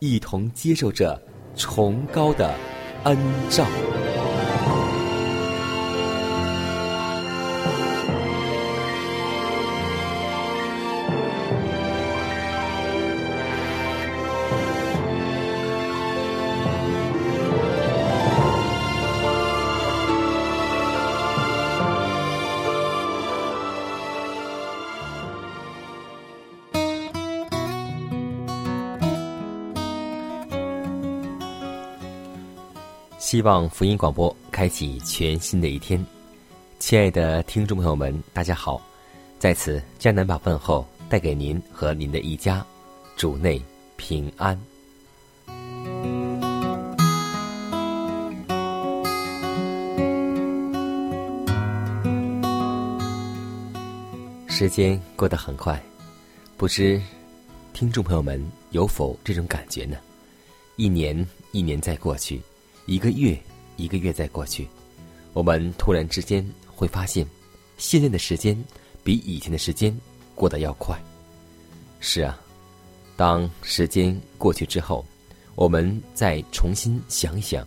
一同接受着崇高的恩照。希望福音广播开启全新的一天，亲爱的听众朋友们，大家好！在此，江南把问候带给您和您的一家，主内平安。时间过得很快，不知听众朋友们有否这种感觉呢？一年一年在过去。一个月一个月在过去，我们突然之间会发现，现在的时间比以前的时间过得要快。是啊，当时间过去之后，我们再重新想一想，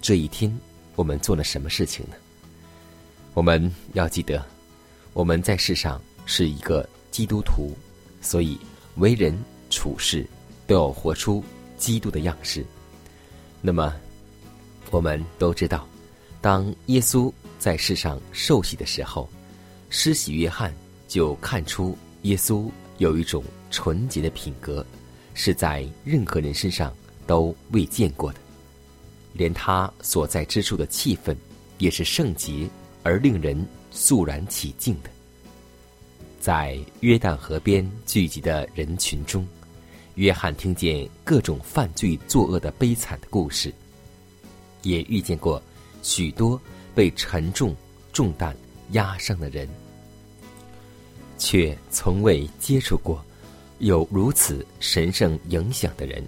这一天我们做了什么事情呢？我们要记得，我们在世上是一个基督徒，所以为人处事都要活出基督的样式。那么。我们都知道，当耶稣在世上受洗的时候，施洗约翰就看出耶稣有一种纯洁的品格，是在任何人身上都未见过的，连他所在之处的气氛也是圣洁而令人肃然起敬的。在约旦河边聚集的人群中，约翰听见各种犯罪作恶的悲惨的故事。也遇见过许多被沉重重担压伤的人，却从未接触过有如此神圣影响的人。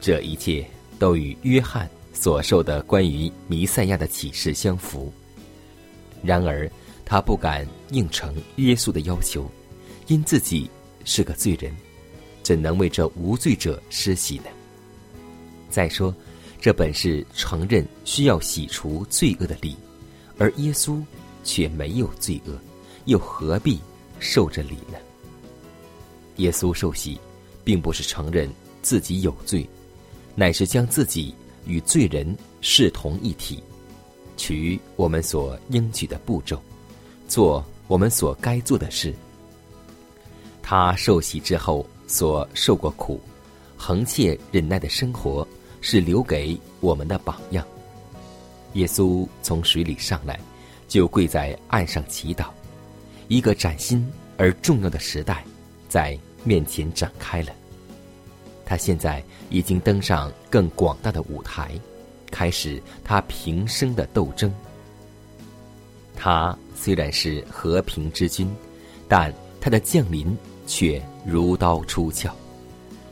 这一切都与约翰所受的关于弥赛亚的启示相符。然而，他不敢应承耶稣的要求，因自己是个罪人，怎能为这无罪者施洗呢？再说。这本是承认需要洗除罪恶的礼，而耶稣却没有罪恶，又何必受这礼呢？耶稣受洗，并不是承认自己有罪，乃是将自己与罪人视同一体，取我们所应取的步骤，做我们所该做的事。他受洗之后所受过苦，恒切忍耐的生活。是留给我们的榜样。耶稣从水里上来，就跪在岸上祈祷。一个崭新而重要的时代在面前展开了。他现在已经登上更广大的舞台，开始他平生的斗争。他虽然是和平之君，但他的降临却如刀出鞘。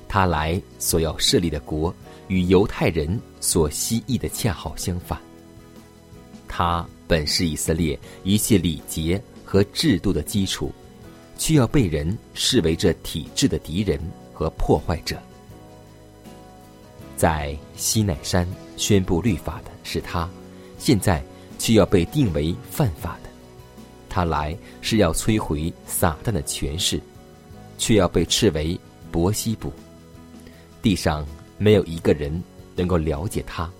他来所要设立的国。与犹太人所希冀的恰好相反。他本是以色列一切礼节和制度的基础，却要被人视为这体制的敌人和破坏者。在西奈山宣布律法的是他，现在却要被定为犯法的。他来是要摧毁撒旦的权势，却要被斥为伯西卜。地上没有一个人能够了解他。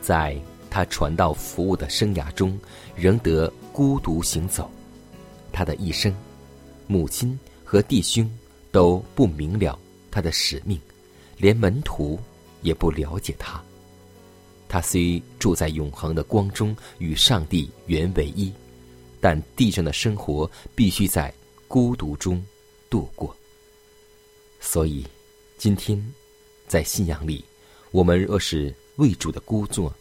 在他传道服务的生涯中，仍得孤独行走。他的一生，母亲和弟兄都不明了他的使命，连门徒也不了解他。他虽住在永恒的光中，与上帝原为一。但地上的生活必须在孤独中度过。所以，今天在信仰里，我们若是为主的孤作、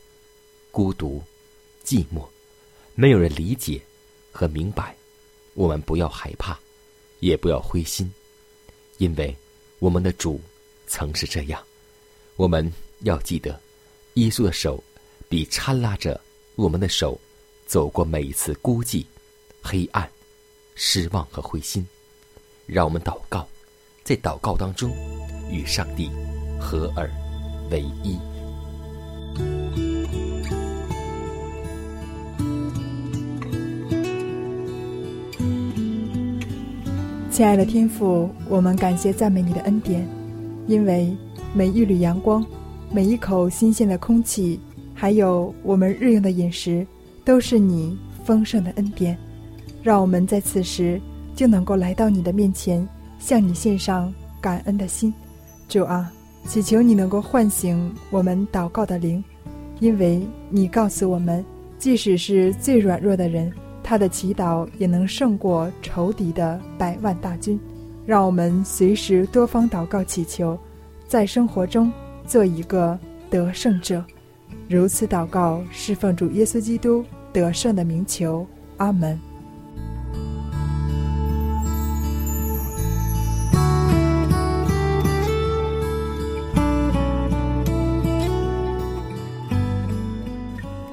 孤独、寂寞，没有人理解和明白，我们不要害怕，也不要灰心，因为我们的主曾是这样。我们要记得，耶稣的手比搀拉着我们的手。走过每一次孤寂、黑暗、失望和灰心，让我们祷告，在祷告当中与上帝合而为一。亲爱的天父，我们感谢赞美你的恩典，因为每一缕阳光、每一口新鲜的空气，还有我们日用的饮食。都是你丰盛的恩典，让我们在此时就能够来到你的面前，向你献上感恩的心。主啊，祈求你能够唤醒我们祷告的灵，因为你告诉我们，即使是最软弱的人，他的祈祷也能胜过仇敌的百万大军。让我们随时多方祷告祈求，在生活中做一个得胜者。如此祷告，侍奉主耶稣基督得胜的名求，阿门。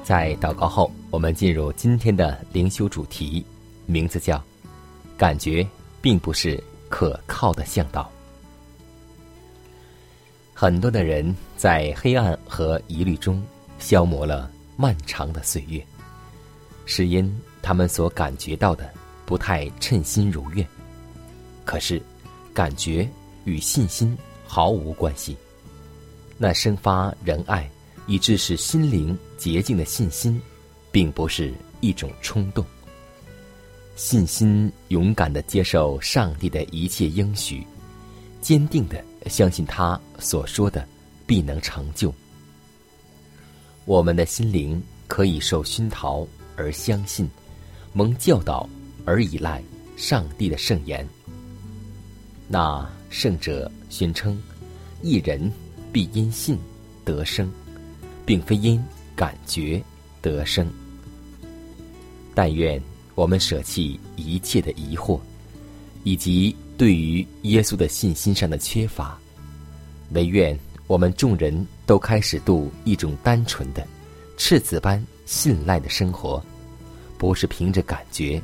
在祷告后，我们进入今天的灵修主题，名字叫“感觉并不是可靠的向导”。很多的人在黑暗和疑虑中。消磨了漫长的岁月，是因他们所感觉到的不太称心如愿。可是，感觉与信心毫无关系。那生发仁爱以致使心灵洁净的信心，并不是一种冲动。信心勇敢的接受上帝的一切应许，坚定的相信他所说的必能成就。我们的心灵可以受熏陶而相信，蒙教导而依赖上帝的圣言。那圣者宣称：“一人必因信得生，并非因感觉得生。”但愿我们舍弃一切的疑惑，以及对于耶稣的信心上的缺乏，唯愿。我们众人都开始度一种单纯的、赤子般信赖的生活，不是凭着感觉，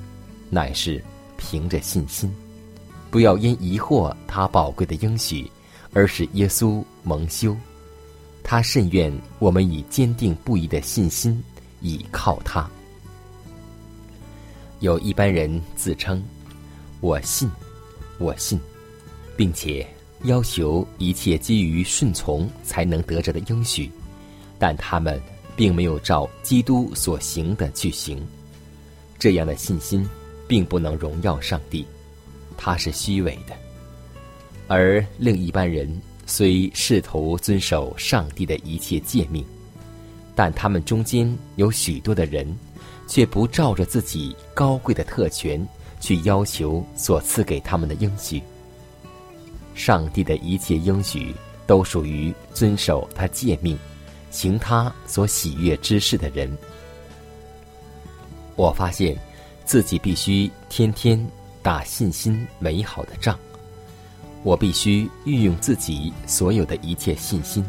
乃是凭着信心。不要因疑惑他宝贵的应许，而使耶稣蒙羞。他甚愿我们以坚定不移的信心倚靠他。有一般人自称：“我信，我信，并且。”要求一切基于顺从才能得着的应许，但他们并没有照基督所行的去行。这样的信心并不能荣耀上帝，它是虚伪的。而另一般人虽试图遵守上帝的一切诫命，但他们中间有许多的人，却不照着自己高贵的特权去要求所赐给他们的应许。上帝的一切应许都属于遵守他诫命、行他所喜悦之事的人。我发现自己必须天天打信心美好的仗。我必须运用自己所有的一切信心，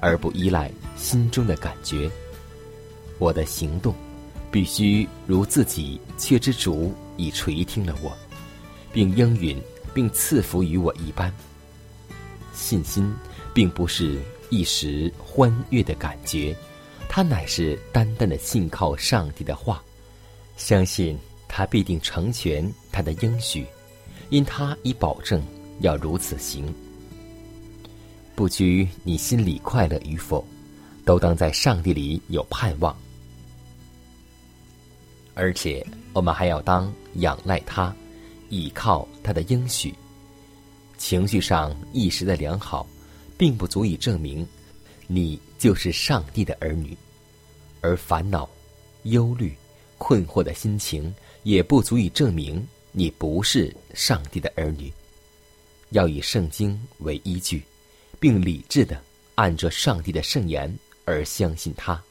而不依赖心中的感觉。我的行动必须如自己却之主已垂听了我，并应允。并赐福于我一般。信心并不是一时欢悦的感觉，它乃是单单的信靠上帝的话，相信他必定成全他的应许，因他已保证要如此行。不拘你心里快乐与否，都当在上帝里有盼望。而且，我们还要当仰赖他，倚靠他的应许。情绪上一时的良好，并不足以证明你就是上帝的儿女；而烦恼、忧虑、困惑的心情，也不足以证明你不是上帝的儿女。要以圣经为依据，并理智的按着上帝的圣言而相信他。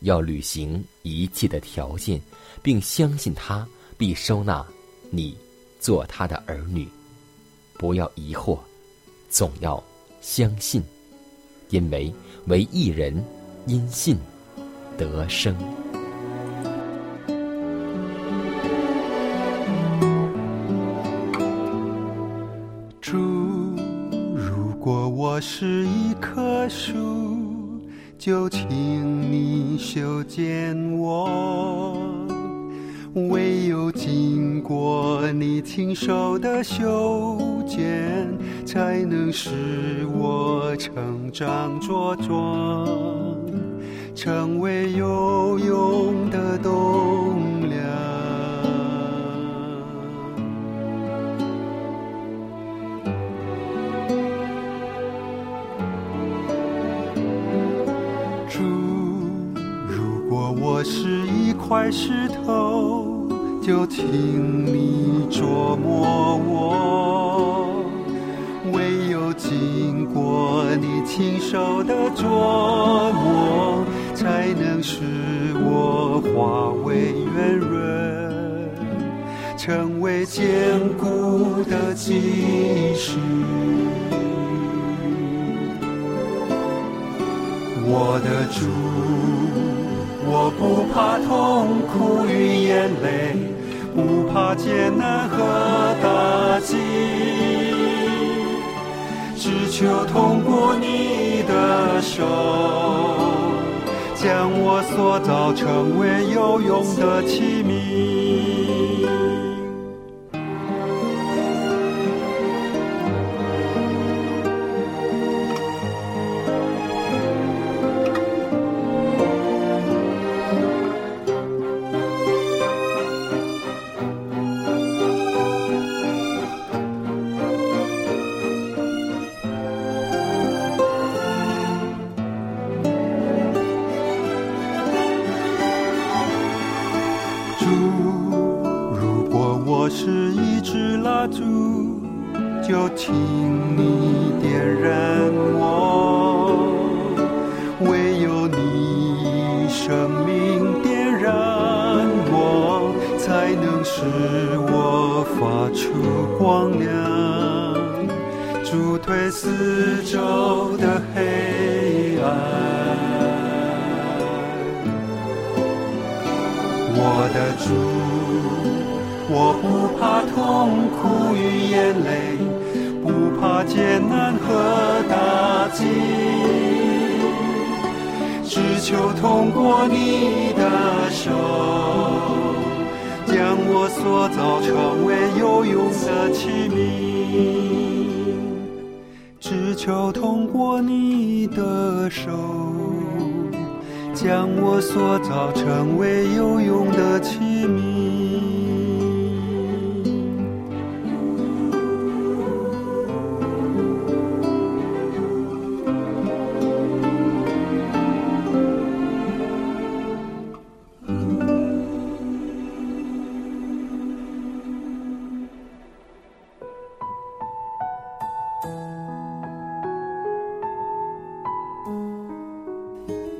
要履行一切的条件，并相信他必收纳你做他的儿女。不要疑惑，总要相信，因为唯一人因信得生。棵树。就请你修剪我，唯有经过你亲手的修剪，才能使我成长茁壮，成为有用的栋。珠，如果我是一块石头，就请你琢磨我。唯有经过你亲手的琢磨，才能使我化为圆润，成为坚固的基石。我的主。我不怕痛苦与眼泪，不怕艰难和打击，只求通过你的手，将我塑造成为有用的器皿。我的主我不怕痛苦与眼泪不怕艰难和打击。只求通过你的手将我塑造成为有用的器皿。只求通过你的手。将我塑造成为有用的器皿。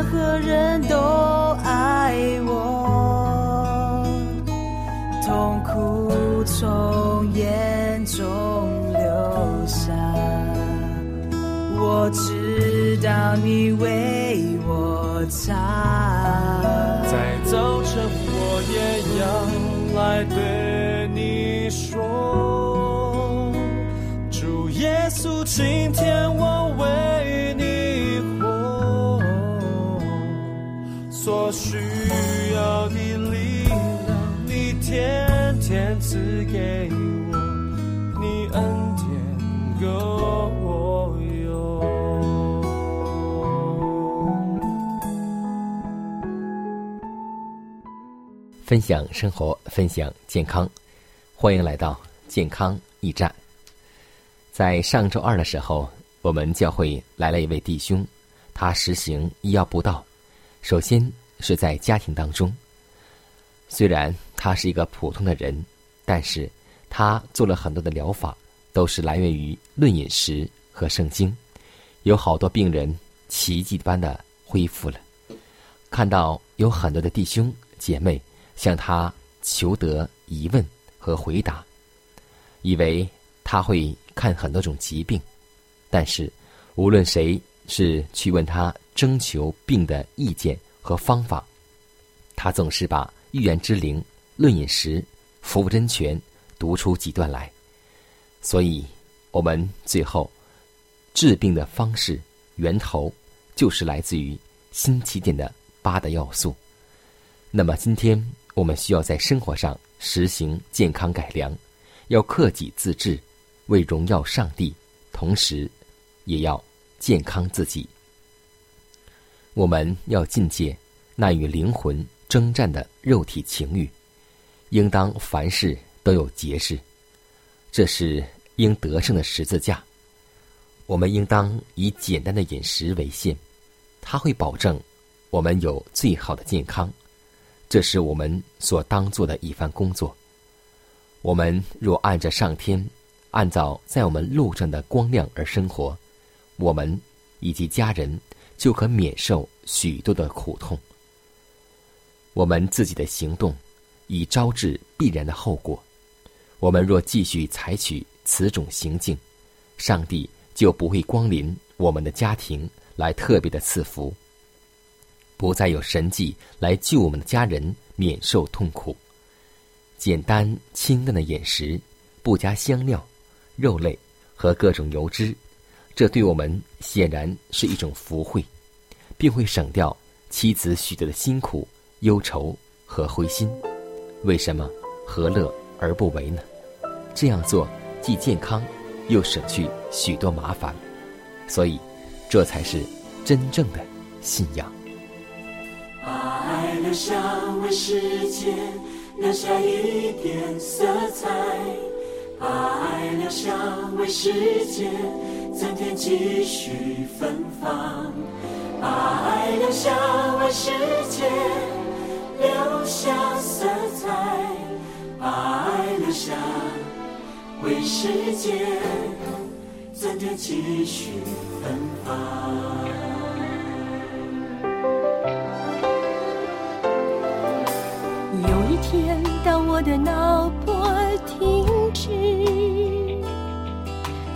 任何人都爱我，痛苦从眼中流下，我知道你为我擦。在早晨，我也要来对你说，主耶稣，今天我所需要的力量，你天天赐给我，你恩典够用。分享生活，分享健康，欢迎来到健康驿站。在上周二的时候，我们教会来了一位弟兄，他实行医药布道。首先是在家庭当中，虽然他是一个普通的人，但是他做了很多的疗法，都是来源于论饮食和圣经。有好多病人奇迹般的恢复了。看到有很多的弟兄姐妹。向他求得疑问和回答，以为他会看很多种疾病，但是无论谁是去问他征求病的意见和方法，他总是把预言之灵、论饮食、服务真诠读出几段来。所以，我们最后治病的方式源头就是来自于新起点的八大要素。那么今天。我们需要在生活上实行健康改良，要克己自治，为荣耀上帝，同时也要健康自己。我们要境界那与灵魂征战的肉体情欲，应当凡事都有节制，这是应得胜的十字架。我们应当以简单的饮食为先，它会保证我们有最好的健康。这是我们所当做的一番工作。我们若按着上天，按照在我们路上的光亮而生活，我们以及家人就可免受许多的苦痛。我们自己的行动已招致必然的后果。我们若继续采取此种行径，上帝就不会光临我们的家庭来特别的赐福。不再有神迹来救我们的家人免受痛苦。简单清淡的饮食，不加香料、肉类和各种油脂，这对我们显然是一种福惠，并会省掉妻子许多的辛苦、忧愁和灰心。为什么何乐而不为呢？这样做既健康，又省去许多麻烦，所以这才是真正的信仰。把爱留下为世界留下一点色彩，把爱留下为世界增添继续芬芳，把爱留下为世界留下色彩，把爱留下为世界增添继续芬芳。有一天，当我的脑波停止，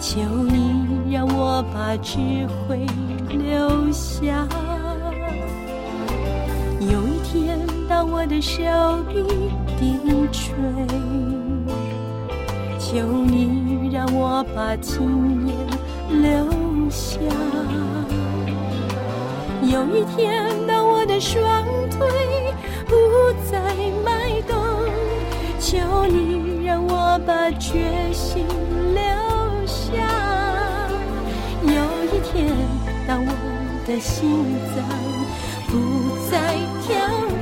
求我把智慧留下。有一天，当我的手臂低垂，求你让我把经验留下。有一天，当我的双腿不再迈动，求你让我把决心留的心脏不再跳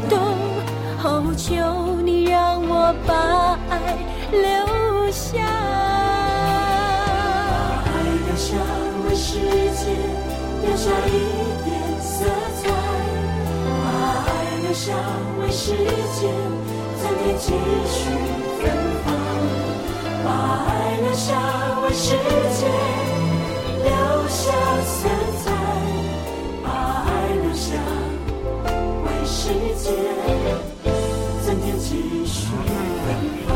动，哦，求你让我把爱留下。把爱留下为世界留下一点色彩，把爱留下为世界增添几许芬芳，把爱留下为世界留下色彩，为世界增添继续芬芳。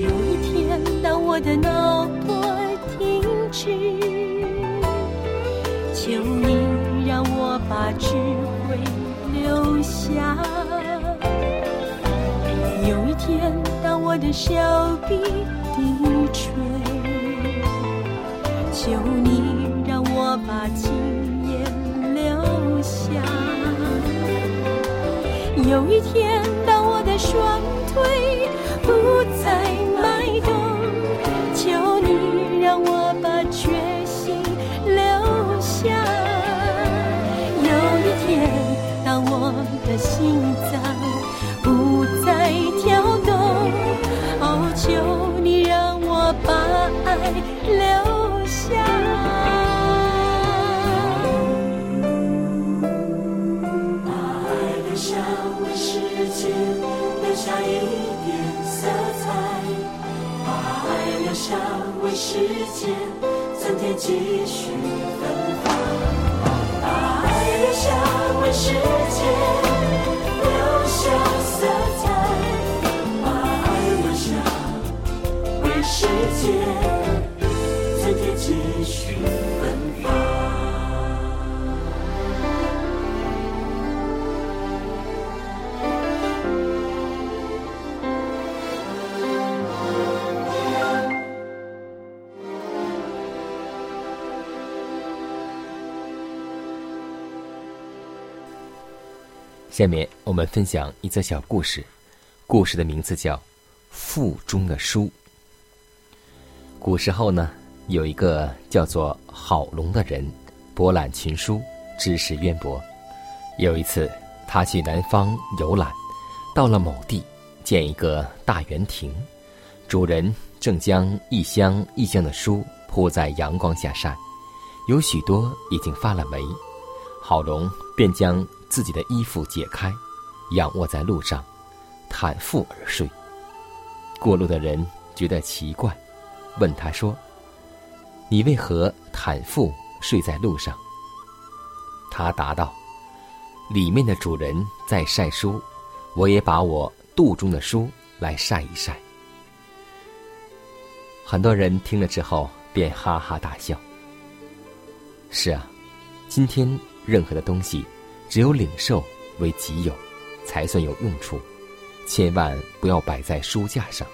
有一天，当我的脑波停止，求你让我把智慧留下。有一天，当我的手臂低垂，求你让我把经验留下。有一天，当我的双腿不再的心脏不再跳动，哦，求你让我把爱留下。把爱留下为世界留下一点色彩，把爱留下为世界增添继续芬芳，把爱留下为为世界留下色彩，把爱留下为世界增添继续。下面我们分享一则小故事，故事的名字叫《腹中的书》。古时候呢，有一个叫做郝龙的人，博览群书，知识渊博。有一次，他去南方游览，到了某地，见一个大园亭，主人正将一箱一箱的书铺在阳光下晒，有许多已经发了霉。郝龙便将自己的衣服解开，仰卧在路上，袒腹而睡。过路的人觉得奇怪，问他说：“你为何袒腹睡在路上？”他答道：“里面的主人在晒书，我也把我肚中的书来晒一晒。”很多人听了之后便哈哈大笑。是啊，今天任何的东西，只有领受为己有，才算有用处。千万不要摆在书架上。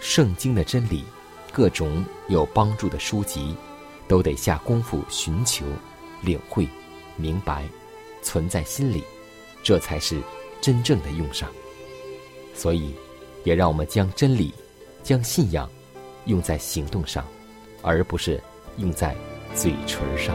圣经的真理，各种有帮助的书籍，都得下功夫寻求、领会、明白，存在心里，这才是真正的用上。所以，也让我们将真理、将信仰用在行动上，而不是用在嘴唇上。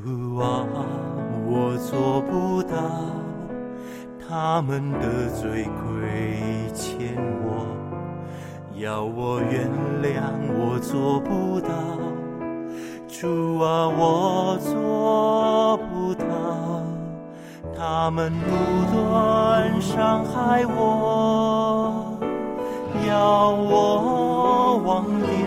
主啊，我做不到他们的罪亏欠我，要我原谅我做不到，主啊我做不到，他们不断伤害我，要我忘掉